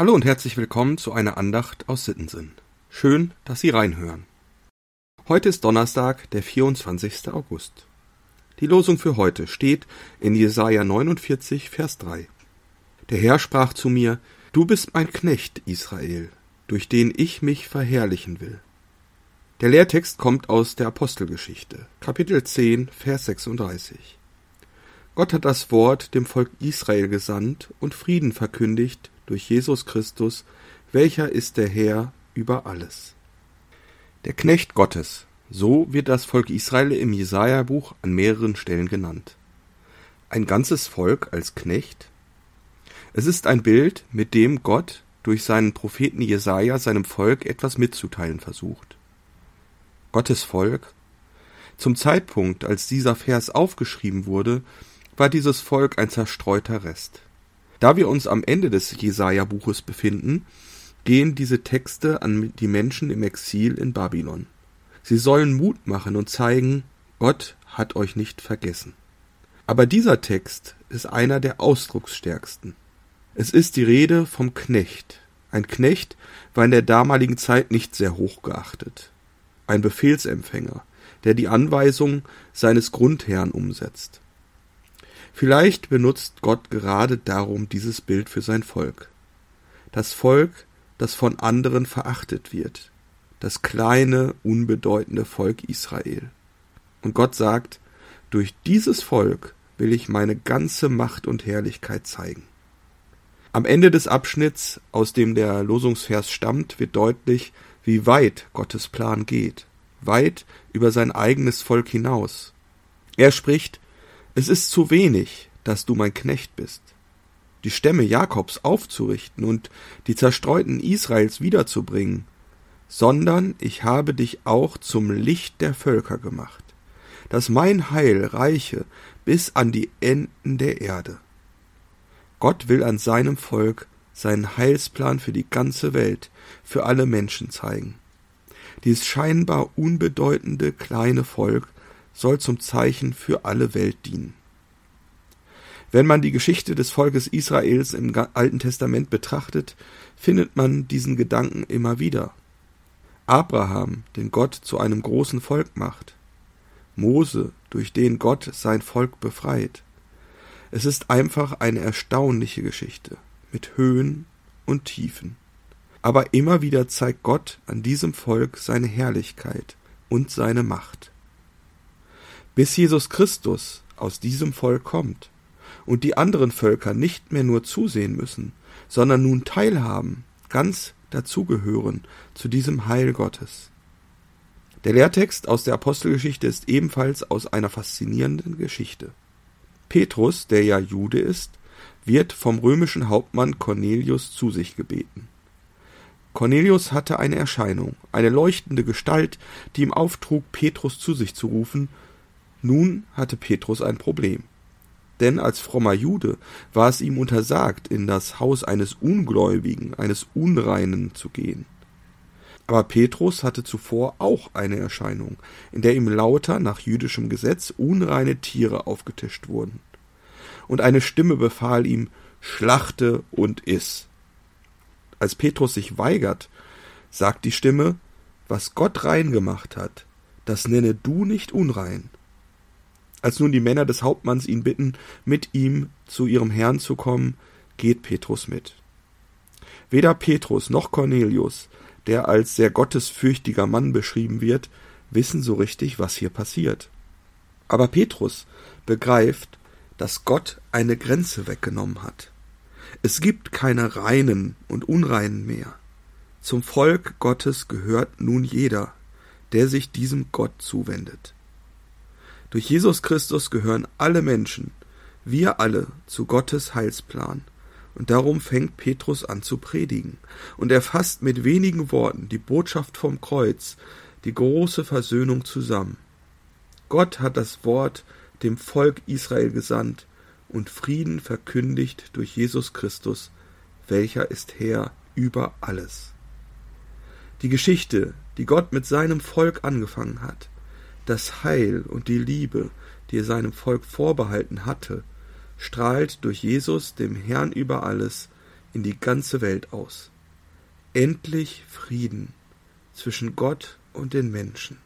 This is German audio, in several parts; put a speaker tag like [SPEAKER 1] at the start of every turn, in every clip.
[SPEAKER 1] Hallo und herzlich willkommen zu einer Andacht aus Sittensinn. Schön, dass Sie reinhören. Heute ist Donnerstag, der 24. August. Die Losung für heute steht in Jesaja 49, Vers 3. Der Herr sprach zu mir, Du bist mein Knecht, Israel, durch den ich mich verherrlichen will. Der Lehrtext kommt aus der Apostelgeschichte, Kapitel 10, Vers 36. Gott hat das Wort dem Volk Israel gesandt und Frieden verkündigt durch Jesus Christus, welcher ist der Herr über alles. Der Knecht Gottes, so wird das Volk Israel im Jesaja-Buch an mehreren Stellen genannt. Ein ganzes Volk als Knecht? Es ist ein Bild, mit dem Gott durch seinen Propheten Jesaja seinem Volk etwas mitzuteilen versucht. Gottes Volk? Zum Zeitpunkt, als dieser Vers aufgeschrieben wurde, war dieses Volk ein zerstreuter Rest. Da wir uns am Ende des Jesaja-Buches befinden, gehen diese Texte an die Menschen im Exil in Babylon. Sie sollen Mut machen und zeigen, Gott hat euch nicht vergessen. Aber dieser Text ist einer der ausdrucksstärksten. Es ist die Rede vom Knecht. Ein Knecht war in der damaligen Zeit nicht sehr hoch geachtet. Ein Befehlsempfänger, der die Anweisung seines Grundherrn umsetzt. Vielleicht benutzt Gott gerade darum dieses Bild für sein Volk. Das Volk, das von anderen verachtet wird. Das kleine, unbedeutende Volk Israel. Und Gott sagt, durch dieses Volk will ich meine ganze Macht und Herrlichkeit zeigen. Am Ende des Abschnitts, aus dem der Losungsvers stammt, wird deutlich, wie weit Gottes Plan geht, weit über sein eigenes Volk hinaus. Er spricht, es ist zu wenig, dass du mein Knecht bist. Die Stämme Jakobs aufzurichten und die zerstreuten Israels wiederzubringen, sondern ich habe dich auch zum Licht der Völker gemacht, dass mein Heil reiche bis an die Enden der Erde. Gott will an seinem Volk seinen Heilsplan für die ganze Welt, für alle Menschen zeigen. Dieses scheinbar unbedeutende kleine Volk soll zum Zeichen für alle Welt dienen. Wenn man die Geschichte des Volkes Israels im Alten Testament betrachtet, findet man diesen Gedanken immer wieder. Abraham, den Gott zu einem großen Volk macht. Mose, durch den Gott sein Volk befreit. Es ist einfach eine erstaunliche Geschichte mit Höhen und Tiefen. Aber immer wieder zeigt Gott an diesem Volk seine Herrlichkeit und seine Macht bis Jesus Christus aus diesem Volk kommt und die anderen Völker nicht mehr nur zusehen müssen, sondern nun teilhaben, ganz dazugehören zu diesem Heil Gottes. Der Lehrtext aus der Apostelgeschichte ist ebenfalls aus einer faszinierenden Geschichte. Petrus, der ja Jude ist, wird vom römischen Hauptmann Cornelius zu sich gebeten. Cornelius hatte eine Erscheinung, eine leuchtende Gestalt, die ihm auftrug, Petrus zu sich zu rufen nun hatte Petrus ein Problem. Denn als frommer Jude war es ihm untersagt, in das Haus eines Ungläubigen, eines Unreinen zu gehen. Aber Petrus hatte zuvor auch eine Erscheinung, in der ihm lauter nach jüdischem Gesetz unreine Tiere aufgetischt wurden. Und eine Stimme befahl ihm, schlachte und iss. Als Petrus sich weigert, sagt die Stimme, was Gott rein gemacht hat, das nenne du nicht unrein. Als nun die Männer des Hauptmanns ihn bitten, mit ihm zu ihrem Herrn zu kommen, geht Petrus mit. Weder Petrus noch Cornelius, der als sehr gottesfürchtiger Mann beschrieben wird, wissen so richtig, was hier passiert. Aber Petrus begreift, dass Gott eine Grenze weggenommen hat. Es gibt keine Reinen und Unreinen mehr. Zum Volk Gottes gehört nun jeder, der sich diesem Gott zuwendet. Durch Jesus Christus gehören alle Menschen, wir alle, zu Gottes Heilsplan. Und darum fängt Petrus an zu predigen. Und er fasst mit wenigen Worten die Botschaft vom Kreuz, die große Versöhnung zusammen. Gott hat das Wort dem Volk Israel gesandt und Frieden verkündigt durch Jesus Christus, welcher ist Herr über alles. Die Geschichte, die Gott mit seinem Volk angefangen hat, das Heil und die Liebe, die er seinem Volk vorbehalten hatte, strahlt durch Jesus, dem Herrn über alles, in die ganze Welt aus. Endlich Frieden zwischen Gott und den Menschen.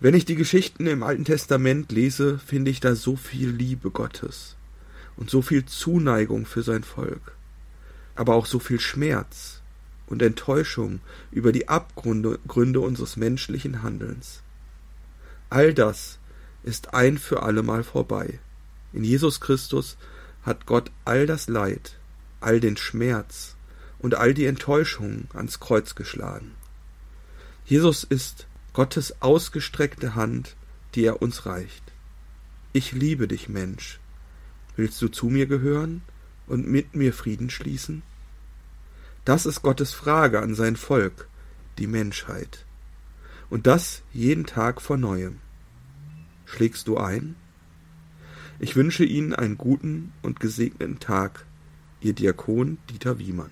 [SPEAKER 1] Wenn ich die Geschichten im Alten Testament lese, finde ich da so viel Liebe Gottes und so viel Zuneigung für sein Volk, aber auch so viel Schmerz und Enttäuschung über die Abgründe unseres menschlichen Handelns. All das ist ein für allemal vorbei. In Jesus Christus hat Gott all das Leid, all den Schmerz und all die Enttäuschung ans Kreuz geschlagen. Jesus ist Gottes ausgestreckte Hand, die er uns reicht. Ich liebe dich, Mensch. Willst du zu mir gehören und mit mir Frieden schließen? Das ist Gottes Frage an sein Volk, die Menschheit. Und das jeden Tag vor neuem. Schlägst du ein? Ich wünsche Ihnen einen guten und gesegneten Tag, Ihr Diakon Dieter Wiemann.